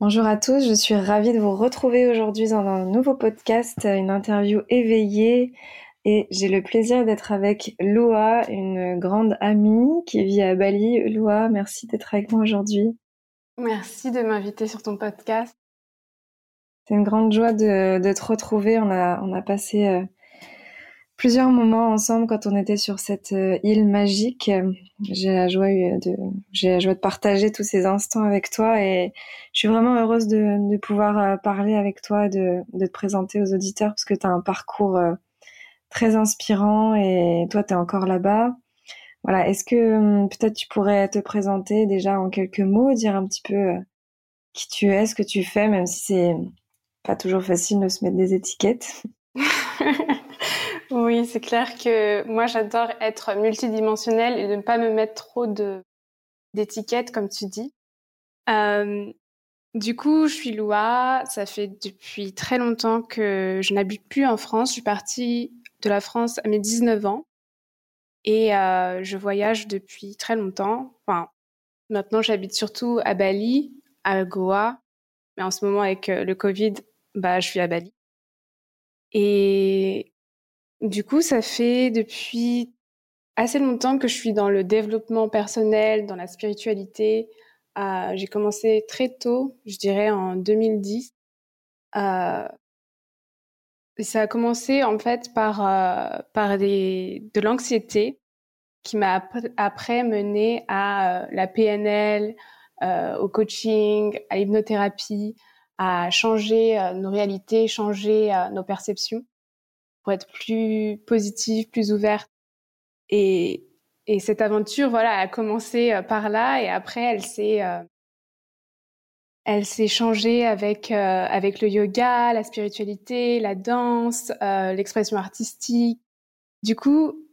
Bonjour à tous, je suis ravie de vous retrouver aujourd'hui dans un nouveau podcast, une interview éveillée. Et j'ai le plaisir d'être avec Loa, une grande amie qui vit à Bali. Loa, merci d'être avec moi aujourd'hui. Merci de m'inviter sur ton podcast. C'est une grande joie de, te retrouver. On a, on a passé euh, plusieurs moments ensemble quand on était sur cette euh, île magique. J'ai la joie de, j'ai la joie de partager tous ces instants avec toi et je suis vraiment heureuse de, de pouvoir euh, parler avec toi, de, de te présenter aux auditeurs parce que tu as un parcours euh, très inspirant et toi tu es encore là-bas. Voilà, est-ce que hum, peut-être tu pourrais te présenter déjà en quelques mots, dire un petit peu qui tu es, ce que tu fais, même si c'est pas toujours facile de se mettre des étiquettes? Oui, c'est clair que moi j'adore être multidimensionnelle et ne pas me mettre trop d'étiquettes comme tu dis. Euh, du coup, je suis Loua. Ça fait depuis très longtemps que je n'habite plus en France. Je suis partie de la France à mes 19 ans et euh, je voyage depuis très longtemps. Enfin, maintenant j'habite surtout à Bali, à Goa, mais en ce moment avec euh, le Covid, bah je suis à Bali. Et du coup, ça fait depuis assez longtemps que je suis dans le développement personnel, dans la spiritualité. Euh, j'ai commencé très tôt, je dirais en 2010. Euh, ça a commencé en fait par, euh, par des, de l'anxiété qui m'a après mené à la PNL, au coaching, à l'hypnothérapie, à changer nos réalités, changer nos perceptions être plus positive, plus ouverte. Et, et cette aventure, voilà, a commencé euh, par là et après, elle s'est, euh, elle s'est changée avec euh, avec le yoga, la spiritualité, la danse, l'expression artistique. Du coup,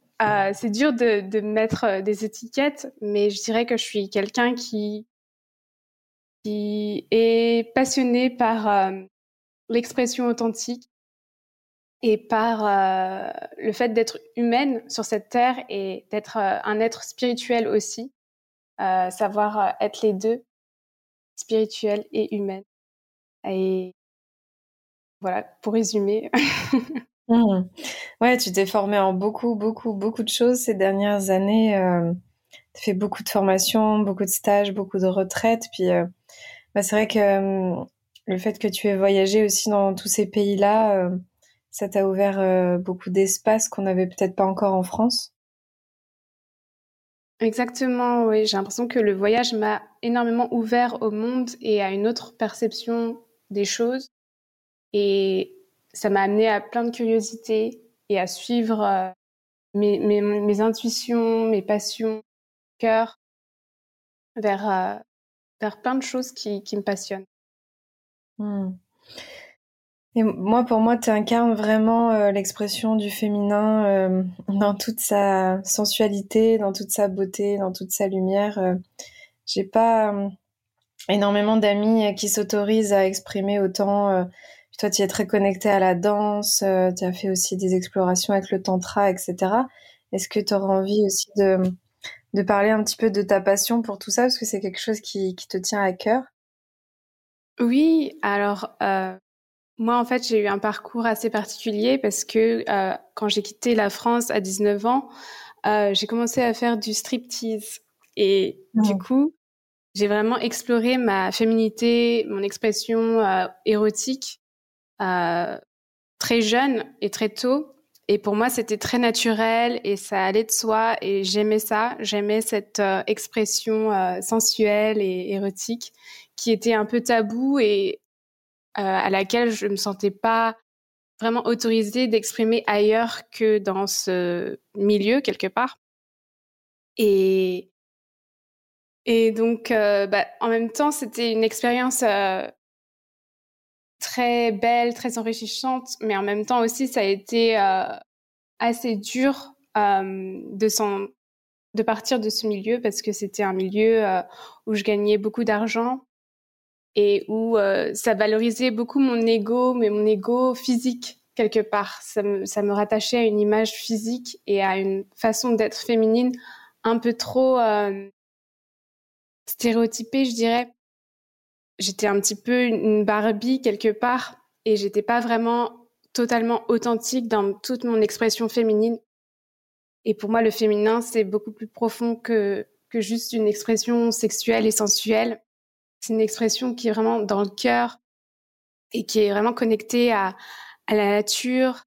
c'est dur de, de mettre des étiquettes, mais je dirais que je suis quelqu'un qui qui est passionné par l'expression authentique et par euh, le fait d'être humaine sur cette terre et d'être euh, un être spirituel aussi, euh, savoir être les deux, spirituel et humaine. Et voilà, pour résumer. Mmh. Ouais, tu t'es formée en beaucoup, beaucoup, beaucoup de choses ces dernières années. tu as fait beaucoup de formations, beaucoup de stages, beaucoup de retraites. Puis bah, c'est vrai que le fait que tu aies voyagé aussi dans tous ces pays-là, ça t'a ouvert euh, beaucoup d'espaces qu'on n'avait peut-être pas encore en France? Exactement, oui. J'ai l'impression que le voyage m'a énormément ouvert au monde et à une autre perception des choses. Et ça m'a amené à plein de curiosité et à suivre euh, mes, mes, mes intuitions, mes passions, cœur vers, euh, vers plein de choses qui, qui me passionnent. Hmm. Et moi, pour moi, tu incarnes vraiment euh, l'expression du féminin euh, dans toute sa sensualité, dans toute sa beauté, dans toute sa lumière. Euh, j'ai pas énormément d'amis qui s'autorisent à exprimer autant. toi, tu es très connectée à la danse, tu as fait aussi des explorations avec le tantra, etc. Est-ce que tu auras envie aussi de, de parler un petit peu de ta passion pour tout ça, parce que c'est quelque chose qui, qui te tient à cœur Oui, alors moi, en fait, j'ai eu un parcours assez particulier parce que euh, quand j'ai quitté la France à 19 ans, euh, j'ai commencé à faire du striptease. Et du oh. coup, j'ai vraiment exploré ma féminité, mon expression euh, érotique euh, très jeune et très tôt. Et pour moi, c'était très naturel et ça allait de soi et j'aimais ça. J'aimais cette euh, expression euh, sensuelle et érotique qui était un peu tabou et à laquelle je me sentais pas vraiment autorisée d'exprimer ailleurs que dans ce milieu quelque part. Et et donc, euh, bah, en même temps, c'était une expérience euh, très belle, très enrichissante, mais en même temps aussi, ça a été euh, assez dur de, de partir de ce milieu parce que c'était un milieu où je gagnais beaucoup d'argent et où euh, ça valorisait beaucoup mon ego, mais mon ego physique quelque part. Ça me, ça me rattachait à une image physique et à une façon d'être féminine un peu trop euh, stéréotypée, je dirais. J'étais un petit peu une Barbie quelque part et j'étais pas vraiment totalement authentique dans toute mon expression féminine. Et pour moi, le féminin, c'est beaucoup plus profond que, que juste une expression sexuelle et sensuelle. C'est une expression qui est vraiment dans le cœur et qui est vraiment connectée à, à la nature,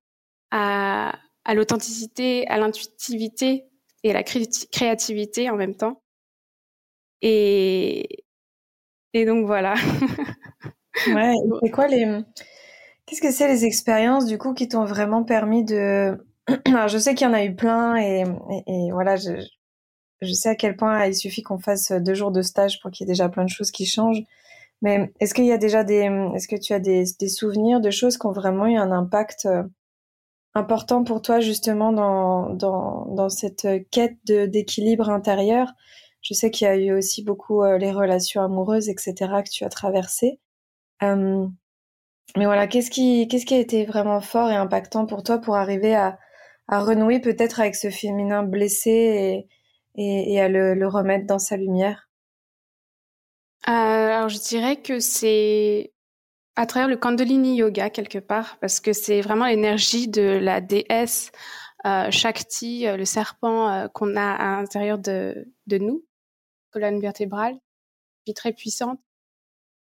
à, à l'authenticité, à l'intuitivité et à la créativité en même temps. Et, et donc voilà. ouais, c'est quoi les. Qu'est-ce que c'est les expériences du coup qui t'ont vraiment permis de. Alors, je sais qu'il y en a eu plein et, et, et voilà, je, je sais à quel point il suffit qu'on fasse deux jours de stage pour qu'il y ait déjà plein de choses qui changent. Mais est-ce qu'il y a déjà des, est-ce que tu as des, des, souvenirs de choses qui ont vraiment eu un impact euh, important pour toi justement dans, dans, dans cette quête d'équilibre intérieur? Je sais qu'il y a eu aussi beaucoup euh, les relations amoureuses, etc. que tu as traversées. Mais voilà, qu'est-ce qui, qu'est-ce qui a été vraiment fort et impactant pour toi pour arriver à, à renouer peut-être avec ce féminin blessé et, et, à le, remettre dans sa lumière euh, Alors je dirais que c'est à travers le Kundalini Yoga quelque part, parce que c'est vraiment l'énergie de la déesse euh, Shakti, euh, le serpent qu'on a à l'intérieur de, nous, colonne vertébrale, qui est très puissante.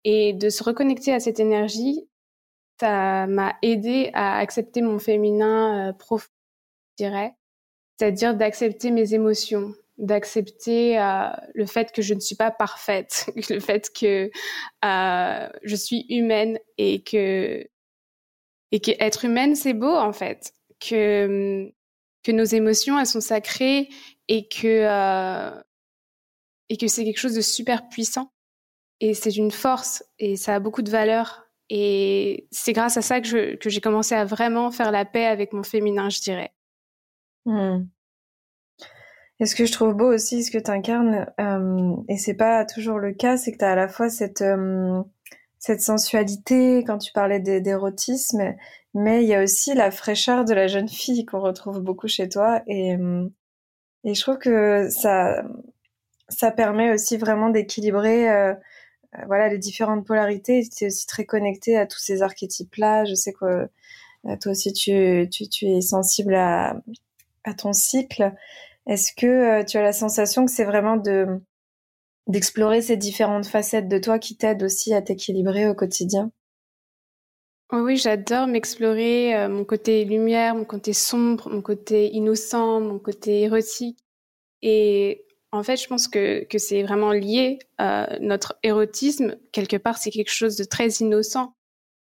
Et de se reconnecter à cette énergie, ça m'a aidé à accepter mon féminin euh, profond, je dirais, c'est-à-dire d'accepter mes émotions, d'accepter euh, le fait que je ne suis pas parfaite, le fait que euh, je suis humaine et que et que être humaine c'est beau en fait, que que nos émotions elles sont sacrées et que euh, et que c'est quelque chose de super puissant et c'est une force et ça a beaucoup de valeur et c'est grâce à ça que que j'ai commencé à vraiment faire la paix avec mon féminin, je dirais. Mmh. Et ce que je trouve beau aussi, ce que tu incarnes, euh, et c'est pas toujours le cas, c'est que tu as à la fois cette, euh, cette sensualité, quand tu parlais d'érotisme, mais il y a aussi la fraîcheur de la jeune fille qu'on retrouve beaucoup chez toi. Et, euh, et je trouve que ça, ça permet aussi vraiment d'équilibrer voilà les différentes polarités. Tu es aussi très connecté à tous ces archétypes-là. Je sais que toi aussi, tu, tu, tu es sensible à ton cycle. Est-ce que euh, tu as la sensation que c'est vraiment de d'explorer ces différentes facettes de toi qui t'aident aussi à t'équilibrer au quotidien? Oui, j'adore m'explorer euh, mon côté lumière, mon côté sombre, mon côté innocent, mon côté érotique. Et En fait, je pense que, que c'est vraiment lié. Euh, notre érotisme, quelque part, c'est quelque chose de très innocent.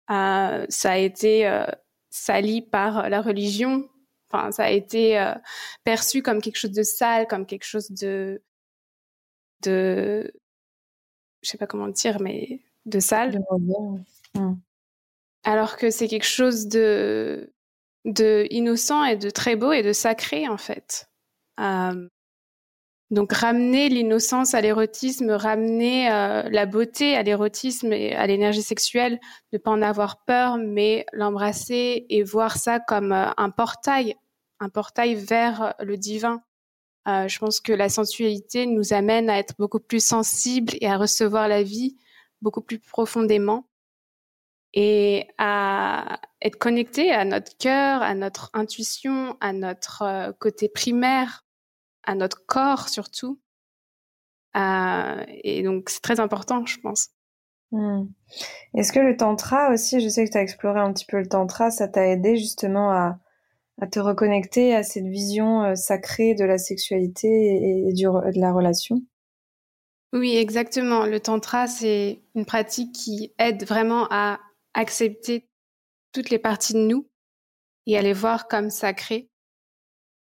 Ça a été sali par la religion. Enfin, ça a été euh, perçu comme quelque chose de sale, comme quelque chose de, de, je sais pas comment dire, mais de sale. De mmh. Alors que c'est quelque chose de, de innocent et de très beau et de sacré en fait. Euh, donc ramener l'innocence à l'érotisme, ramener euh, la beauté à l'érotisme et à l'énergie sexuelle, ne pas en avoir peur, mais l'embrasser et voir ça comme euh, un portail, un portail vers le divin. Euh, je pense que la sensualité nous amène à être beaucoup plus sensibles et à recevoir la vie beaucoup plus profondément et à être connecté à notre cœur, à notre intuition, à notre côté primaire, à notre corps surtout. Euh, et donc, c'est très important, je pense. Hmm. Est-ce que le tantra aussi, je sais que tu as exploré un petit peu le tantra, ça t'a aidé justement à, à, te reconnecter à cette vision euh, sacrée de la sexualité et, du, de la relation? Oui, exactement. Le tantra, c'est une pratique qui aide vraiment à accepter toutes les parties de nous et à les voir comme sacrées.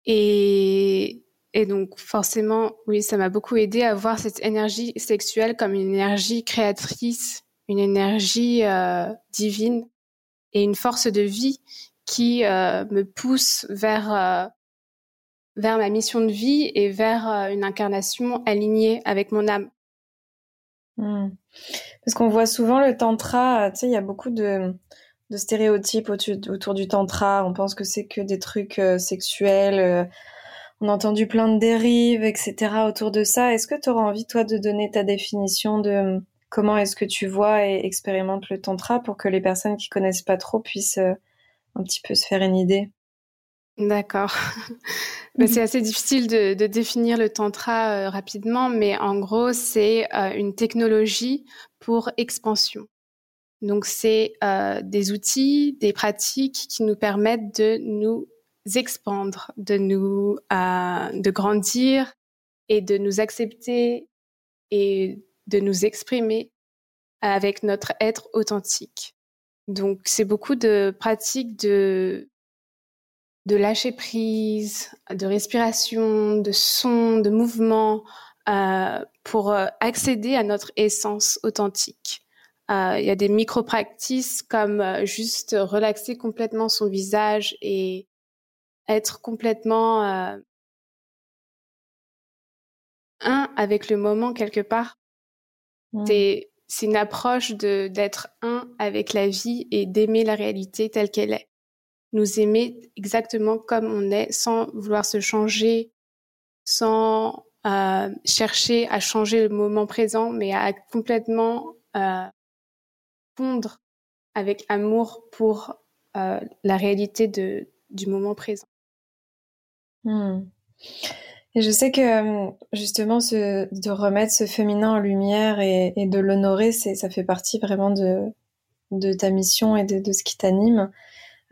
Et et donc forcément, oui, ça m'a beaucoup aidé à voir cette énergie sexuelle comme une énergie créatrice, une énergie euh, divine et une force de vie qui euh, me pousse vers euh, vers ma mission de vie et vers une incarnation alignée avec mon âme. Hmm. Parce qu'on voit souvent le tantra, tu sais, il y a beaucoup de, de stéréotypes autour, du tantra. On pense que c'est que des trucs sexuels on a entendu plein de dérives, etc. autour de ça. Est-ce que tu auras envie, toi, de donner ta définition de euh, comment est-ce que tu vois et expérimentes le tantra pour que les personnes qui connaissent pas trop puissent euh, un petit peu se faire une idée? D'accord. Ben, c'est assez difficile de, définir le tantra euh, rapidement, mais en gros, c'est une technologie pour expansion. Donc, c'est des outils, des pratiques qui nous permettent de nous expandre, de nous, euh, de grandir et de nous accepter et de nous exprimer avec notre être authentique. Donc, c'est beaucoup de pratiques de, de lâcher prise, de respiration, de son, de mouvement, euh, pour euh, accéder à notre essence authentique. Il y a des micro-practices comme juste relaxer complètement son visage et être complètement euh, un avec le moment quelque part. Mmh. C'est c'est une approche de d'être un avec la vie et d'aimer la réalité telle qu'elle est. Nous aimer exactement comme on est, sans vouloir se changer, sans euh, chercher à changer le moment présent, mais à complètement euh, fondre avec amour pour euh, la réalité de, du moment présent. Hmm. Et je sais que justement, ce, de remettre ce féminin en lumière et, de l'honorer, ça fait partie vraiment de, ta mission et de, ce qui t'anime.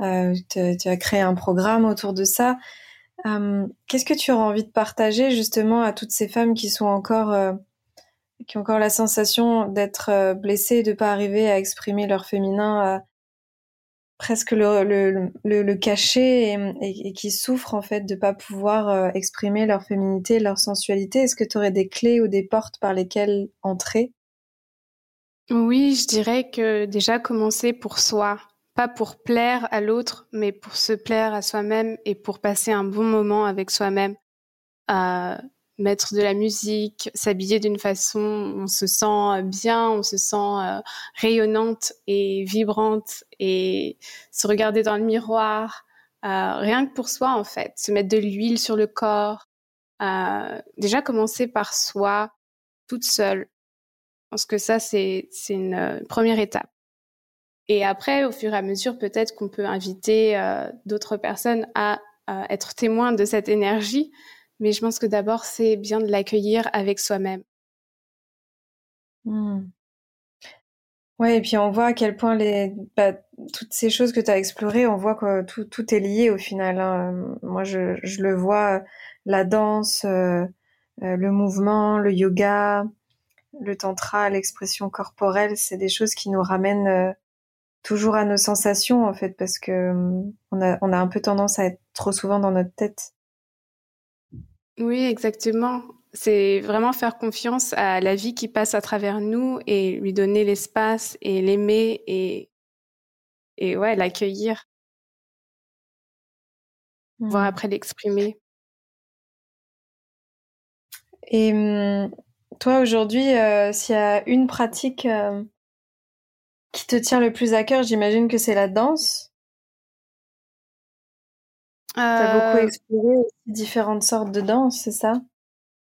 Euh, tu as créé un programme autour de ça. Euh, qu'est-ce que tu auras envie de partager justement à toutes ces femmes qui sont encore, euh, qui ont encore la sensation d'être blessées, de pas arriver à exprimer leur féminin presque le, le, le, cacher et, qui souffrent en fait de pas pouvoir euh, exprimer leur féminité, leur sensualité. Est-ce que tu aurais des clés ou des portes par lesquelles entrer? Oui, je dirais que déjà commencer pour soi, pas pour plaire à l'autre, mais pour se plaire à soi-même et pour passer un bon moment avec soi-même. Euh, mettre de la musique, s'habiller d'une façon, on se sent bien, on se sent euh, rayonnante et vibrante et se regarder dans le miroir, euh, rien que pour soi en fait, se mettre de l'huile sur le corps, euh, déjà commencer par soi, toute seule. Je pense que ça c'est c'est une première étape. Et après, au fur et à mesure, peut-être qu'on peut inviter d'autres personnes à être témoins de cette énergie mais je pense que d'abord, c'est bien de l'accueillir avec soi-même. Mmh. Ouais, et puis on voit à quel point bah, toutes ces choses que tu as explorées, on voit que tout, est lié au final. Hein. Moi, je, le vois, la danse, euh, le mouvement, le yoga, le tantra, l'expression corporelle, c'est des choses qui nous ramènent toujours à nos sensations en fait parce que on a, on a un peu tendance à être trop souvent dans notre tête. Oui, exactement. C'est vraiment faire confiance à la vie qui passe à travers nous et lui donner l'espace et l'aimer et, et ouais, l'accueillir. Mmh. Voir après l'exprimer. Et mmh, toi, aujourd'hui, euh, s'il y a une pratique euh, qui te tient le plus à cœur, j'imagine que c'est la danse. Tu as beaucoup euh, exploré différentes sortes de danse, c'est ça?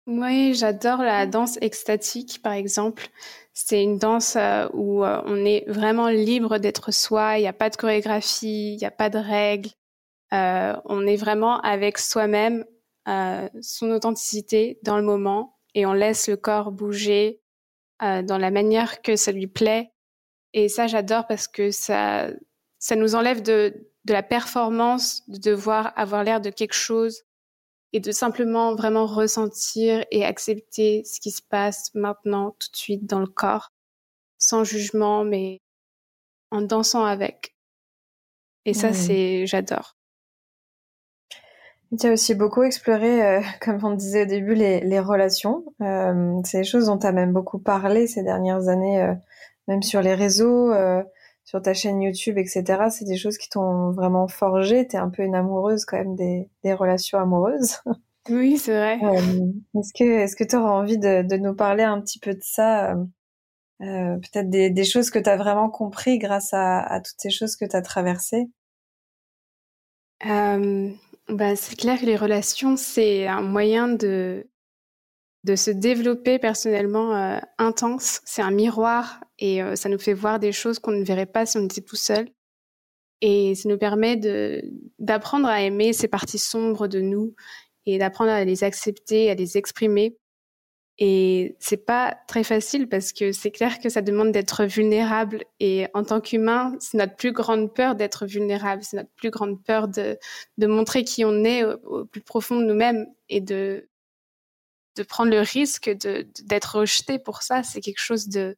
Oui, j'adore la danse extatique, par exemple. C'est une danse euh, où euh, on est vraiment libre d'être soi, il n'y a pas de chorégraphie, il n'y a pas de règles. on est vraiment avec soi-même, son authenticité dans le moment, et on laisse le corps bouger dans la manière que ça lui plaît. Et ça, j'adore parce que ça, ça nous enlève de, de la performance, de devoir avoir l'air de quelque chose et de simplement vraiment ressentir et accepter ce qui se passe maintenant, tout de suite dans le corps, sans jugement, mais en dansant avec. Et ça, c'est, j'adore. Tu as aussi beaucoup exploré, euh, comme on disait au début, les, les relations. Euh, c'est des choses dont tu as même beaucoup parlé ces dernières années, euh, même sur les réseaux, sur ta chaîne YouTube, etc. C'est des choses qui t'ont vraiment forgé. T'es un peu une amoureuse quand même des, des relations amoureuses. Oui, c'est vrai. Euh, est-ce que est-ce que tu auras envie de, de, nous parler un petit peu de ça euh, euh Peut-être des, des, choses que tu as vraiment compris grâce à, à, toutes ces choses que tu as traversées? Euh, bah, C'est clair que les relations, c'est un moyen de de se développer personnellement euh, intense. C'est un miroir et euh, ça nous fait voir des choses qu'on ne verrait pas si on était tout seul. Et ça nous permet d'apprendre à aimer ces parties sombres de nous et d'apprendre à les accepter, à les exprimer. Et c'est pas très facile parce que c'est clair que ça demande d'être vulnérable. Et en tant qu'humain, c'est notre plus grande peur d'être vulnérable. C'est notre plus grande peur de, de montrer qui on est au plus profond de nous-mêmes et de, de prendre le risque d'être rejeté pour ça, c'est quelque chose de,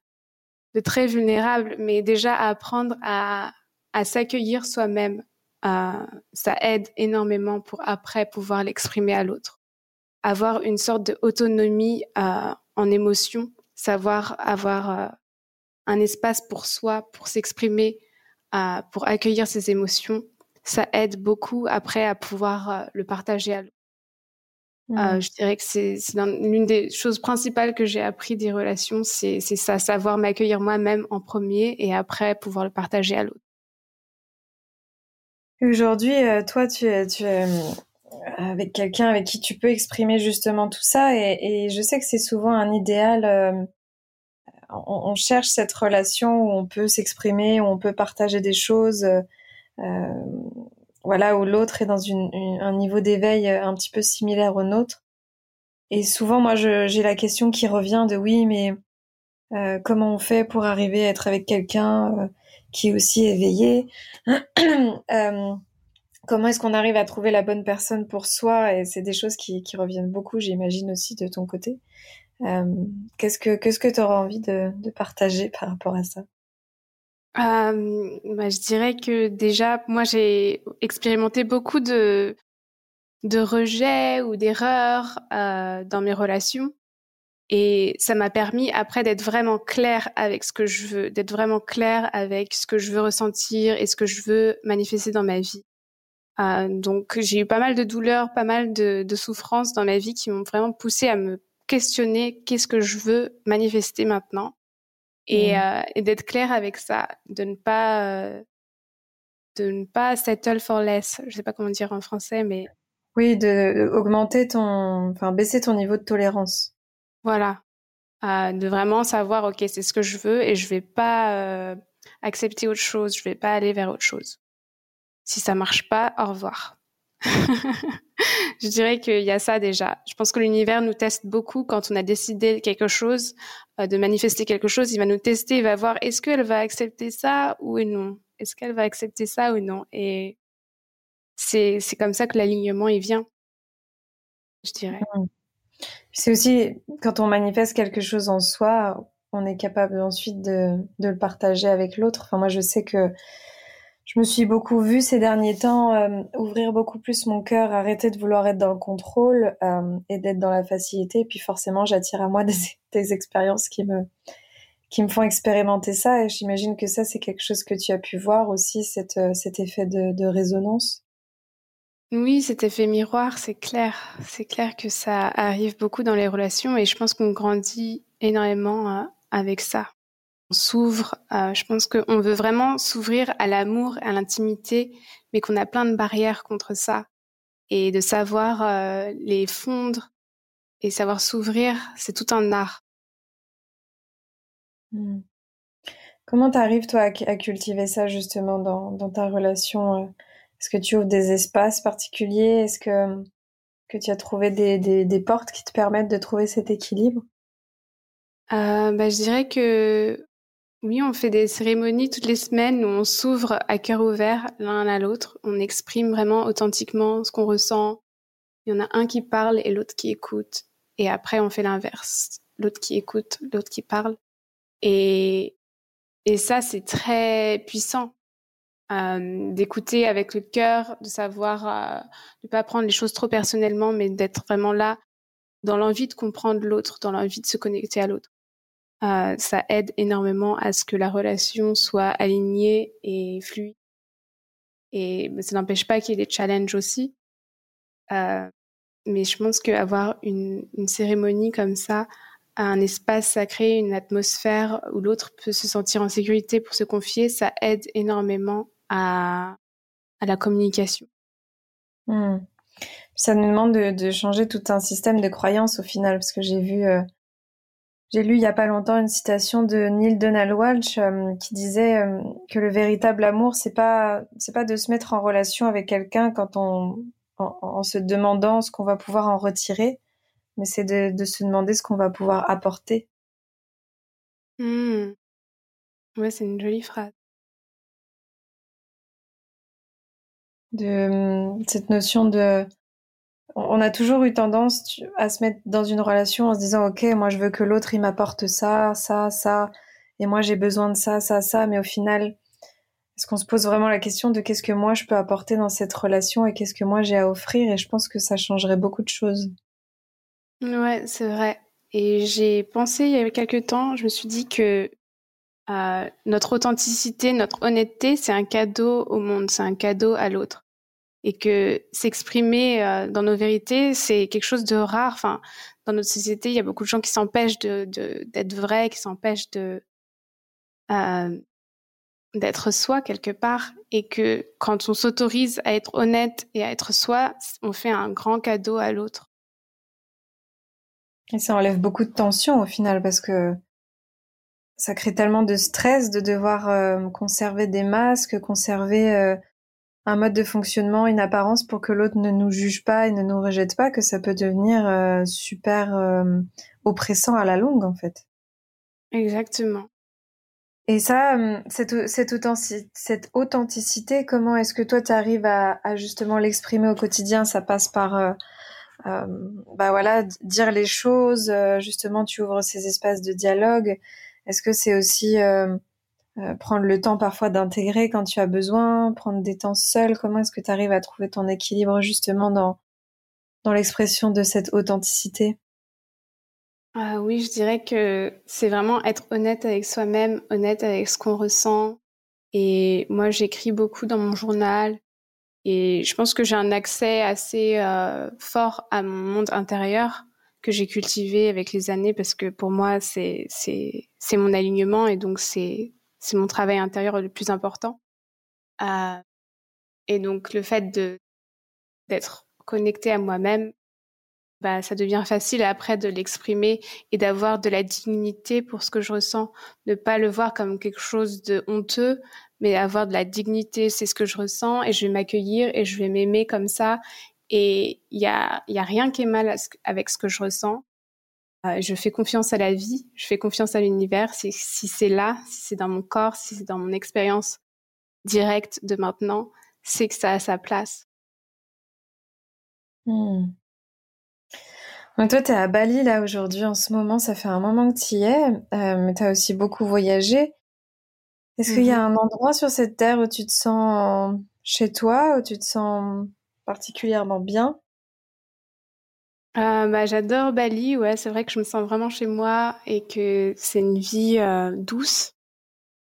très vulnérable. Mais déjà apprendre à, s'accueillir soi-même, euh, ça aide énormément pour après pouvoir l'exprimer à l'autre. Avoir une sorte d'autonomie euh, en émotion, savoir avoir euh, un espace pour soi, pour s'exprimer, pour accueillir ses émotions, ça aide beaucoup après à pouvoir le partager à l'autre. Euh, mmh. je dirais que c'est l'une des choses principales que j'ai appris des relations, c'est ça, savoir m'accueillir moi-même en premier et après pouvoir le partager à l'autre. Aujourd'hui, euh, toi, tu es, tu es euh, avec quelqu'un avec qui tu peux exprimer justement tout ça et, et je sais que c'est souvent un idéal. On, on, cherche cette relation où on peut s'exprimer, où on peut partager des choses. Euh, voilà, où l'autre est dans une, un niveau d'éveil euh, un petit peu similaire au nôtre. Et souvent, moi, j'ai la question qui revient de oui, mais euh, comment on fait pour arriver à être avec quelqu'un euh, qui est aussi éveillé? Euh, Comment est-ce qu'on arrive à trouver la bonne personne pour soi? Et c'est des choses qui, qui reviennent beaucoup, j'imagine aussi de ton côté. Euh, qu'est-ce que que tu auras envie de, de partager par rapport à ça? Euh, bah, je dirais que déjà, moi, j'ai expérimenté beaucoup de, de rejets ou d'erreurs euh, dans mes relations. Et ça m'a permis après d'être vraiment claire avec ce que je veux, d'être vraiment claire avec ce que je veux ressentir et ce que je veux manifester dans ma vie. Euh, donc j'ai eu pas mal de douleurs, pas mal de, de souffrances dans ma vie qui m'ont vraiment poussé à me questionner qu'est-ce que je veux manifester maintenant et, mmh. euh, et d'être clair avec ça, de ne pas euh, de ne pas settle for less. Je sais pas comment dire en français, mais oui, de augmenter ton, enfin baisser ton niveau de tolérance. Voilà, euh, de vraiment savoir, ok, c'est ce que je veux et je vais pas accepter autre chose, je vais pas aller vers autre chose. Si ça marche pas, au revoir. je dirais qu'il y a ça déjà. Je pense que l'univers nous teste beaucoup quand on a décidé quelque chose, euh, de manifester quelque chose. Il va nous tester, il va voir est-ce qu'elle va accepter ça ou non? Est-ce qu'elle va accepter ça ou non? Et c'est comme ça que l'alignement il vient. Je dirais. C'est aussi quand on manifeste quelque chose en soi, on est capable ensuite de, de le partager avec l'autre. Enfin, moi, je sais que je me suis beaucoup vue ces derniers temps euh, ouvrir beaucoup plus mon cœur, arrêter de vouloir être dans le contrôle euh, et d'être dans la facilité. puis forcément, j'attire à moi des, expériences qui me qui me font expérimenter ça. Et j'imagine que ça, c'est quelque chose que tu as pu voir aussi, euh, cet effet de, de résonance. Oui, cet effet miroir, c'est clair. C'est clair que ça arrive beaucoup dans les relations et je pense qu'on grandit énormément avec ça s'ouvre. Euh, je pense qu'on veut vraiment s'ouvrir à l'amour, à l'intimité, mais qu'on a plein de barrières contre ça. Et de savoir euh, les fondre et savoir s'ouvrir, c'est tout un art. Hmm. Comment t'arrives toi à, cultiver ça justement dans, dans ta relation euh? Est-ce que tu ouvres des espaces particuliers? Est-ce que, que tu as trouvé des, des, des, portes qui te permettent de trouver cet équilibre? Euh, bah, Je dirais que oui, on fait des cérémonies toutes les semaines où on s'ouvre à cœur ouvert l'un à l'autre. On exprime vraiment authentiquement ce qu'on ressent. Il y en a un qui parle et l'autre qui écoute. Et après, on fait l'inverse. L'autre qui écoute, l'autre qui parle. Et, et ça, c'est très puissant. Euh, d'écouter avec le cœur, de savoir, euh, de pas prendre les choses trop personnellement, mais d'être vraiment là dans l'envie de comprendre l'autre, dans l'envie de se connecter à l'autre. Euh, ça aide énormément à ce que la relation soit alignée et fluide. Et ça n'empêche pas qu'il y ait des challenges aussi. Euh, mais je pense qu'avoir une, une cérémonie comme ça, un espace sacré, une atmosphère où l'autre peut se sentir en sécurité pour se confier, ça aide énormément à, à la communication. Hmm. Ça nous demande de, de, changer tout un système de croyances au final, parce que j'ai vu euh, j'ai lu il y a pas longtemps une citation de Neil Donald Walsh euh, qui disait euh, que le véritable amour c'est pas c'est pas de se mettre en relation avec quelqu'un quand on en, se demandant ce qu'on va pouvoir en retirer, mais c'est de, de, se demander ce qu'on va pouvoir apporter. Mmh. Ouais, c'est une jolie phrase. De cette notion de on a toujours eu tendance à se mettre dans une relation en se disant ok moi je veux que l'autre il m'apporte ça ça ça et moi j'ai besoin de ça ça ça. Mais au final est-ce qu'on se pose vraiment la question de qu'est-ce que moi je peux apporter dans cette relation et qu'est-ce que moi j'ai à offrir? Et je pense que ça changerait beaucoup de choses. Ouais c'est vrai. Et j'ai pensé il y a quelques temps je me suis dit que euh, notre authenticité notre honnêteté c'est un cadeau au monde c'est un cadeau à l'autre et que s'exprimer euh, dans nos vérités, c'est quelque chose de rare. Enfin, dans notre société, il y a beaucoup de gens qui s'empêchent de, d'être vrais, qui s'empêchent de euh, d'être soi quelque part, et que quand on s'autorise à être honnête et à être soi, on fait un grand cadeau à l'autre. Et ça enlève beaucoup de tension au final, parce que ça crée tellement de stress de devoir euh, conserver des masques, conserver un mode de fonctionnement, une apparence pour que l'autre ne nous juge pas et ne nous rejette pas, que ça peut devenir euh, super euh, oppressant à la longue, en fait. Exactement. Et ça, euh, cette, cette, cette authenticité, comment est-ce que toi, tu arrives à, à, justement l'exprimer au quotidien? Ça passe par, bah voilà, dire les choses, justement, tu ouvres ces espaces de dialogue. Est-ce que c'est aussi euh, prendre le temps parfois d'intégrer quand tu as besoin, prendre des temps seuls. Comment est-ce que tu arrives à trouver ton équilibre justement dans, dans l'expression de cette authenticité? Ah Oui, je dirais que c'est vraiment être honnête avec soi-même, honnête avec ce qu'on ressent. Et moi, j'écris beaucoup dans mon journal. Et je pense que j'ai un accès assez euh, fort à mon monde intérieur que j'ai cultivé avec les années parce que pour moi, c'est, c'est mon alignement et donc c'est, c'est mon travail intérieur le plus important. Euh, et donc le fait de d'être connecté à moi-même, bah, ça devient facile après de l'exprimer et d'avoir de la dignité pour ce que je ressens, ne pas le voir comme quelque chose de honteux, mais avoir de la dignité, c'est ce que je ressens et je vais m'accueillir et je vais m'aimer comme ça. Et il y a, y a rien qui est mal avec ce que je ressens. Euh, je fais confiance à la vie, je fais confiance à l'univers. Si, si c'est là, si c'est dans mon corps, si c'est dans mon expérience directe de maintenant, c'est que ça a sa place. Hmm. toi, tu es à Bali là aujourd'hui en ce moment, ça fait un moment que tu y es, euh, mais tu as aussi beaucoup voyagé. Est-ce qu'il y a mhm. un endroit sur cette terre où tu te sens chez toi, où tu te sens particulièrement bien? Euh, bah, J'adore Bali, ouais, c'est vrai que je me sens vraiment chez moi et que c'est une vie euh, douce.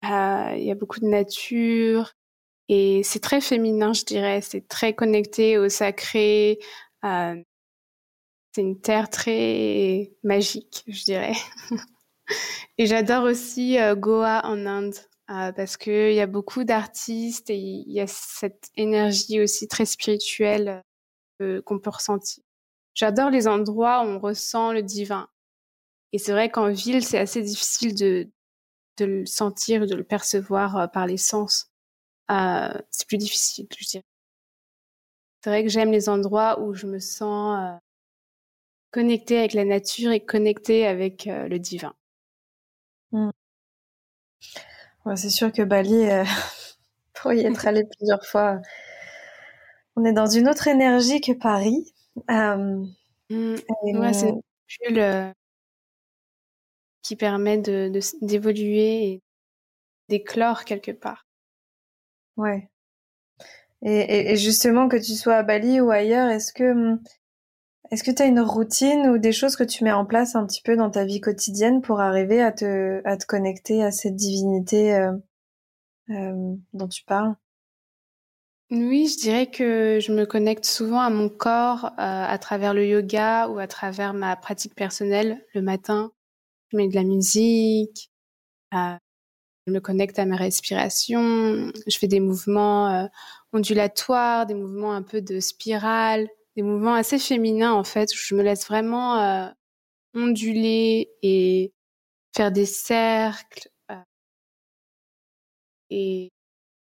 Il y a beaucoup de nature et c'est très féminin, je dirais. C'est très connecté au sacré, c'est une terre très magique, je dirais. et j'adore aussi euh, Goa en Inde euh, parce qu'il y a beaucoup d'artistes et il y a cette énergie aussi très spirituelle euh, qu'on peut ressentir. J'adore les endroits où on ressent le divin. Et c'est vrai qu'en ville, c'est assez difficile de, de le sentir, de le percevoir par les sens. c'est plus difficile, je dirais. C'est vrai que j'aime les endroits où je me sens connecté avec la nature et connecté avec euh, le divin. Hmm. c'est sûr que Bali, euh, pour y être allé plusieurs fois, on est dans une autre énergie que Paris. Euh, hmm. c'est une bulle euh, qui permet de, d'évoluer et d'éclore quelque part. Ouais. Et, et, justement, que tu sois à Bali ou ailleurs, est-ce que hmm, est-ce que tu as une routine ou des choses que tu mets en place un petit peu dans ta vie quotidienne pour arriver à te, à te connecter à cette divinité euh, dont tu parles? Oui, je dirais que je me connecte souvent à mon corps euh, à travers le yoga ou à travers ma pratique personnelle le matin. Je mets de la musique, je me connecte à ma respiration, je fais des mouvements ondulatoires, des mouvements un peu de spirale des mouvements assez féminins en fait. Où je me laisse vraiment euh, onduler et faire des cercles euh, et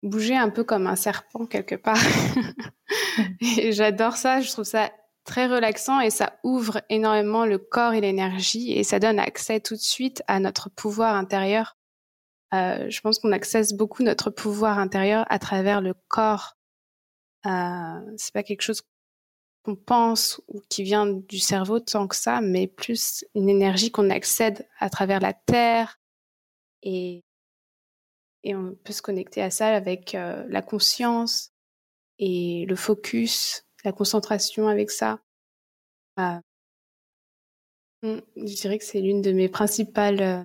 bouger un peu comme un serpent quelque part. et j'adore ça. Je trouve ça très relaxant et ça ouvre énormément le corps et l'énergie et ça donne accès tout de suite à notre pouvoir intérieur. Euh, je pense qu'on accesse beaucoup notre pouvoir intérieur à travers le corps. Euh, c'est pas quelque chose qu'on pense ou qui vient du cerveau tant que ça, mais plus une énergie qu'on accède à travers la terre et, et on peut se connecter à ça avec euh, la conscience et le focus, la concentration avec ça. Euh, je dirais que c'est l'une de mes principales euh,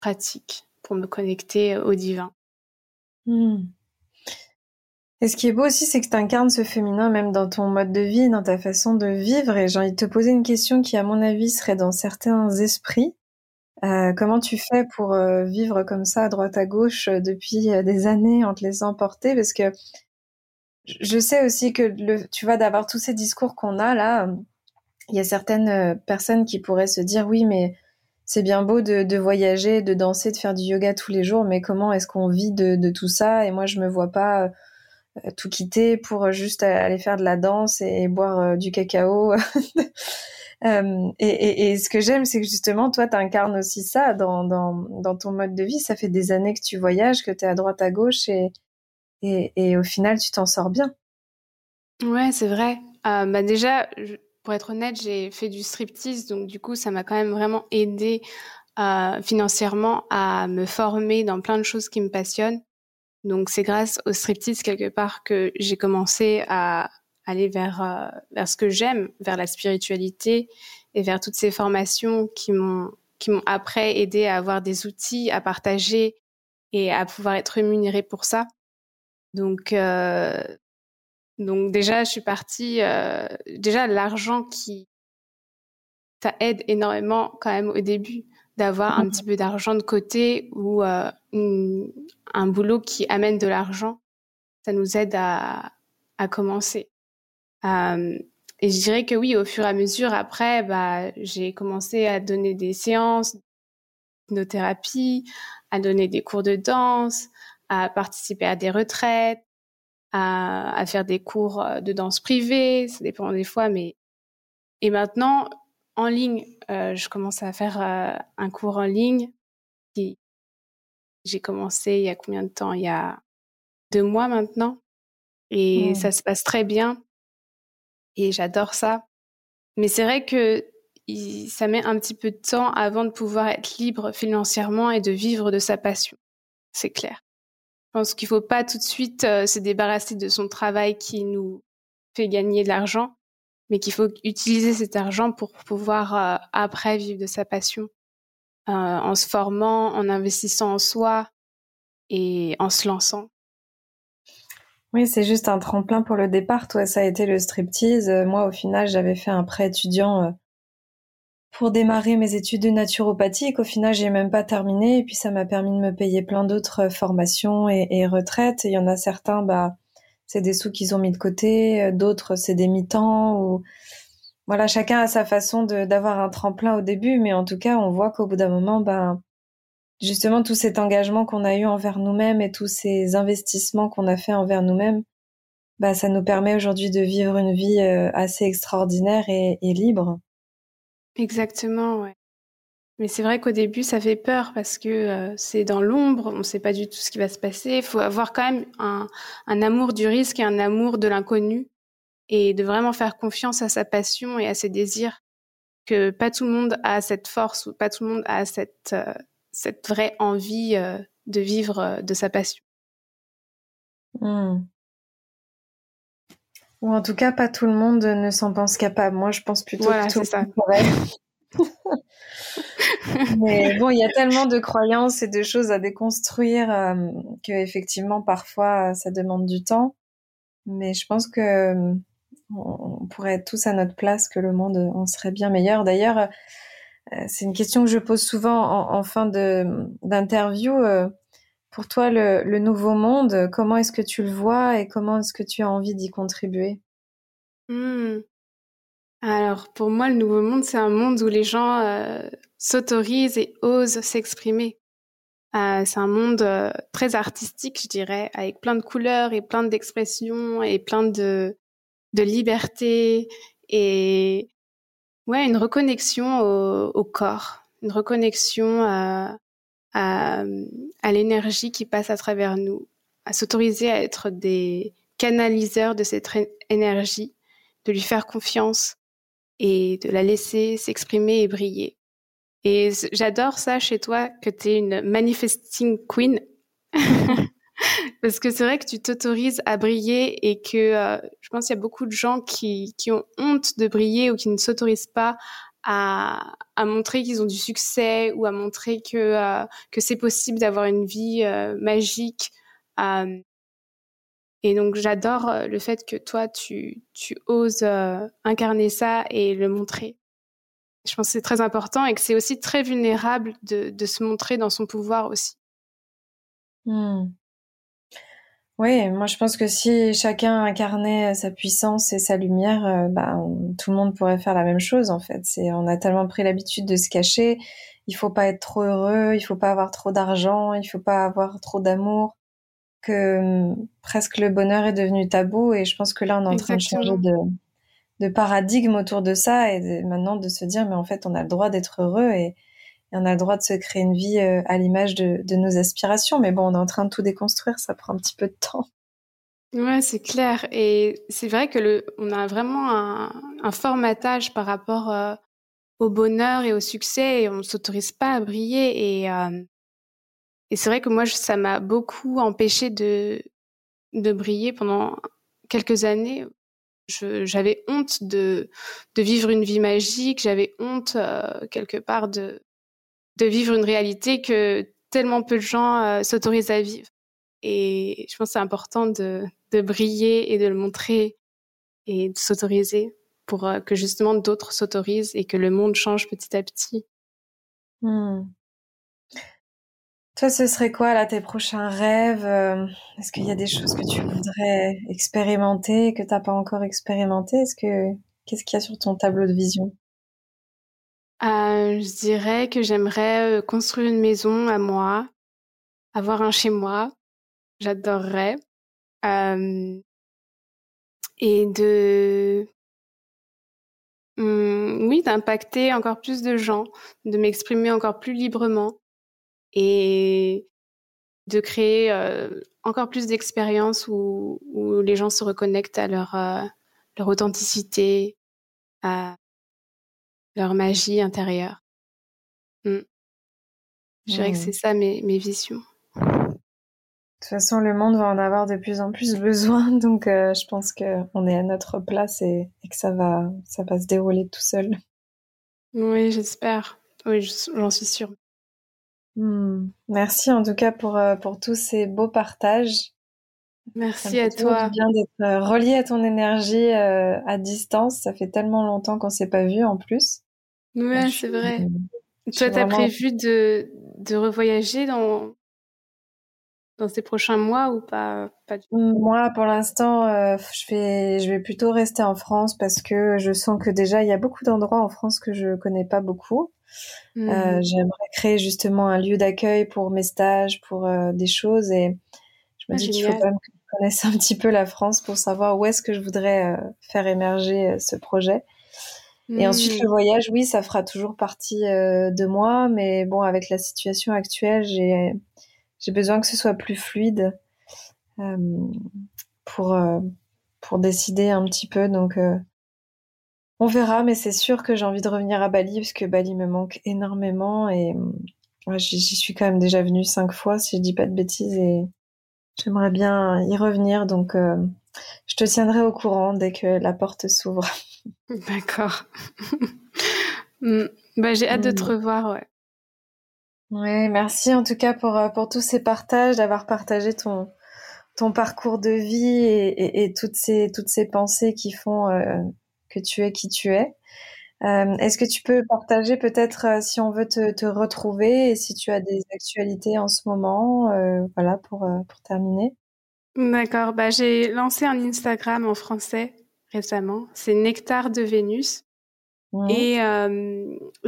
pratiques pour me connecter au divin. Mmh. Et ce qui est beau aussi, c'est que tu incarnes ce féminin même dans ton mode de vie, dans ta façon de vivre. Et j'ai envie de te poser une question qui, à mon avis, serait dans certains esprits. Euh, comment tu fais pour euh, vivre comme ça à droite à gauche euh, depuis des années en te laissant porter? Parce que je sais aussi que le, tu vois d'avoir tous ces discours qu'on a là, il y a certaines personnes qui pourraient se dire oui, mais c'est bien beau de, voyager, de danser, de faire du yoga tous les jours, mais comment est-ce qu'on vit de, tout ça? Et moi, je me vois pas tout quitter pour juste aller faire de la danse et, boire du cacao. et, ce que j'aime, c'est que justement, toi, tu incarnes aussi ça dans, dans, ton mode de vie. Ça fait des années que tu voyages, que tu es à droite, à gauche, et, et, au final, tu t'en sors bien. Ouais, c'est vrai. bah déjà, pour être honnête, j'ai fait du striptease, donc du coup, ça m'a quand même vraiment aidé financièrement à me former dans plein de choses qui me passionnent. Donc c'est grâce au striptease quelque part que j'ai commencé à aller vers euh, vers ce que j'aime, vers la spiritualité et vers toutes ces formations qui m'ont qui m'ont après aidé à avoir des outils à partager et à pouvoir être rémunérée pour ça. Donc euh, donc déjà je suis partie euh, déjà l'argent qui ça aide énormément quand même au début d'avoir un mmh petit peu d'argent de côté ou euh, un boulot qui amène de l'argent, ça nous aide à, à commencer. Euh, et je dirais que oui, au fur et à mesure, après, bah, j'ai commencé à donner des séances thérapie, à donner des cours de danse, à participer à des retraites, à, à faire des cours de danse privés, ça dépend des fois, mais et maintenant, en ligne, euh, je commence à faire euh, un cours en ligne. J'ai commencé il y a combien de temps? Il y a deux mois maintenant. Et mmh. ça se passe très bien. Et j'adore ça. Mais c'est vrai que ça met un petit peu de temps avant de pouvoir être libre financièrement et de vivre de sa passion. C'est clair. Je pense qu'il faut pas tout de suite euh, se débarrasser de son travail qui nous fait gagner de l'argent, mais qu'il faut utiliser cet argent pour pouvoir euh, après vivre de sa passion, euh, en se formant, en investissant en soi et en se lançant. Oui, c'est juste un tremplin pour le départ. Toi, ça a été le striptease. Moi, au final, j'avais fait un prêt étudiant pour démarrer mes études de naturopathie qu'au final j'ai même pas terminé et puis ça m'a permis de me payer plein d'autres euh, formations et, et retraites. Il y en a certains, bah c'est des sous qu'ils ont mis de côté, euh, d'autres c'est des mi-temps ou voilà chacun a sa façon d'avoir un tremplin au début, mais en tout cas on voit qu'au bout d'un moment, ben justement tout cet engagement qu'on a eu envers nous-mêmes et tous ces investissements qu'on a fait envers nous-mêmes, bah ça nous permet aujourd'hui de vivre une vie euh, assez extraordinaire et, libre. Exactement, ouais. Mais c'est vrai qu'au début, ça fait peur parce que euh, c'est dans l'ombre, on ne sait pas du tout ce qui va se passer. Il faut avoir quand même un, un amour du risque et un amour de l'inconnu et de vraiment faire confiance à sa passion et à ses désirs. Que pas tout le monde a cette force ou pas tout le monde a cette, euh, cette vraie envie euh, de vivre de sa passion. Mmh. Ou en tout cas, pas tout le monde ne s'en pense capable. Moi, je pense plutôt que tout le monde pourrait. Mais bon, il y a tellement de croyances et de choses à déconstruire euh, que effectivement, parfois, ça demande du temps. Mais je pense que euh, on pourrait être tous à notre place, que le monde en serait bien meilleur. D'ailleurs, euh, c'est une question que je pose souvent en, fin d'interview. Pour toi, le, nouveau monde, comment est-ce que tu le vois et comment est-ce que tu as envie d'y contribuer? Mmh. Alors, pour moi, le nouveau monde, c'est un monde où les gens euh, s'autorisent et osent s'exprimer. Euh, c'est un monde euh, très artistique, je dirais, avec plein de couleurs et plein d'expressions et plein de, de liberté et ouais, une reconnexion au, corps, une reconnexion à, à, à l'énergie qui passe à travers nous, à s'autoriser à être des canaliseurs de cette énergie, de lui faire confiance et de la laisser s'exprimer et briller. Et j'adore ça chez toi, que tu es une manifesting queen. Parce que c'est vrai que tu t'autorises à briller et que euh, je pense qu'il y a beaucoup de gens qui, ont honte de briller ou qui ne s'autorisent pas à, montrer qu'ils ont du succès ou à montrer que, euh, c'est possible d'avoir une vie euh, magique. Et donc j'adore le fait que toi, tu, oses incarner ça et le montrer. Je pense que c'est très important et que c'est aussi très vulnérable de, se montrer dans son pouvoir aussi. Hmm. Oui, moi je pense que si chacun incarnait sa puissance et sa lumière, euh, bah, tout le monde pourrait faire la même chose en fait. C'est, on a tellement pris l'habitude de se cacher. Il faut pas être trop heureux, il faut pas avoir trop d'argent, il faut pas avoir trop d'amour, que hum, presque le bonheur est devenu tabou. Et je pense que là on est en train de changer de, de paradigme autour de ça et maintenant de se dire mais en fait on a le droit d'être heureux et, on a le droit de se créer une vie euh, à l'image de, nos aspirations. Mais bon, on est en train de tout déconstruire, ça prend un petit peu de temps. Ouais, c'est clair. Et c'est vrai que le, on a vraiment un, formatage par rapport euh, au bonheur et au succès on ne s'autorise pas à briller. Et, euh, et c'est vrai que moi, ça m'a beaucoup empêché de, de briller pendant quelques années. J'avais honte de, de vivre une vie magique, j'avais honte quelque part de, de vivre une réalité que tellement peu de gens euh, s'autorisent à vivre. Et je pense que c'est important de, briller et de le montrer et de s'autoriser pour euh, que justement d'autres s'autorisent et que le monde change petit à petit. Hmm. Toi, ce serait quoi là tes prochains rêves euh, Est-ce qu'il y a des choses que tu voudrais expérimenter que t'as pas encore expérimenté Est-ce que qu'est-ce qu'il y a sur ton tableau de vision? Euh, je dirais que j'aimerais euh, construire une maison à moi, avoir un chez moi. J'adorerais. Euh, et de, hum, oui, d'impacter encore plus de gens, de m'exprimer encore plus librement et de créer euh, encore plus d'expériences où, où, les gens se reconnectent à leur, leur authenticité, à, leur magie intérieure. Mm. Je dirais que mmh. c'est ça mes, mes visions. De toute façon, le monde va en avoir de plus en plus besoin, donc euh, je pense qu'on est à notre place et, que ça va, ça va se dérouler tout seul. Oui, j'espère. Oui, j'en suis sûre. Hmm. Merci en tout cas pour, euh, pour tous ces beaux partages. Merci à toi. bien d'être euh, relié à ton énergie à distance. Ça fait tellement longtemps qu'on s'est pas vu en plus. Oui, c'est vrai. Toi, tu as prévu de, de revoyager dans, dans ces prochains mois ou pas, pas du tout? Moi, pour l'instant, euh, je, vais, je vais plutôt rester en France parce que je sens que déjà, il y a beaucoup d'endroits en France que je connais pas beaucoup. Euh, mmh. J'aimerais créer justement un lieu d'accueil pour mes stages, pour euh, des choses et je me ah, dis qu'il faut quand même que connaisse un petit peu la France pour savoir où est-ce que je voudrais faire émerger ce projet. Et ensuite, le voyage, oui, ça fera toujours partie de moi, mais bon, avec la situation actuelle, j'ai j'ai besoin que ce soit plus fluide euh, pour euh, pour décider un petit peu. Donc euh, on verra, mais c'est sûr que j'ai envie de revenir à Bali parce que Bali me manque énormément et j'y suis quand même déjà venue cinq fois si je dis pas de bêtises et j'aimerais bien y revenir. Donc je te tiendrai au courant dès que la porte s'ouvre. D'accord. Hmm. bah, j'ai hâte de te hmm. revoir, ouais. Oui, merci en tout cas pour, euh, pour tous ces partages, d'avoir partagé ton, ton parcours de vie et, et, toutes, ces, toutes ces pensées qui font euh, que tu es qui tu es. Euh, Est-ce que tu peux partager peut-être euh, si on veut te, te, retrouver et si tu as des actualités en ce moment, euh, voilà, pour, pour terminer? D'accord, bah, j'ai lancé un Instagram en français récemment, c'est Nectar de Vénus. Et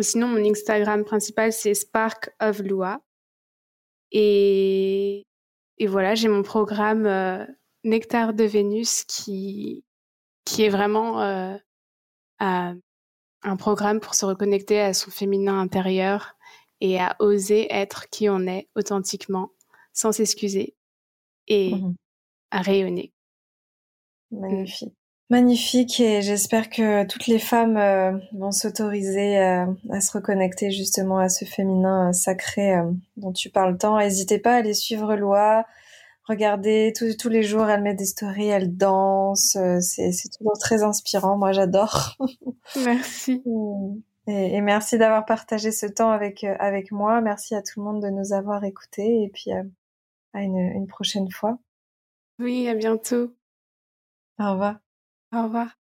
sinon, mon Instagram principal, c'est Spark of Lua. Et, et voilà, j'ai mon programme Nectar de Vénus qui, qui est vraiment un programme pour se reconnecter à son féminin intérieur et à oser être qui on est authentiquement, sans s'excuser et mmh à rayonner. Magnifique. Magnifique et j'espère que toutes les femmes euh, vont s'autoriser euh, à se reconnecter justement à ce féminin euh, sacré dont tu parles tant. N'hésitez pas à aller suivre Loi, regardez tous les jours, elle met des stories, elle danse, c'est toujours très inspirant, moi j'adore. Merci. et, merci d'avoir partagé ce temps avec, avec moi, merci à tout le monde de nous avoir écoutés et puis à une, une prochaine fois. Oui, à bientôt. Au revoir. Au revoir.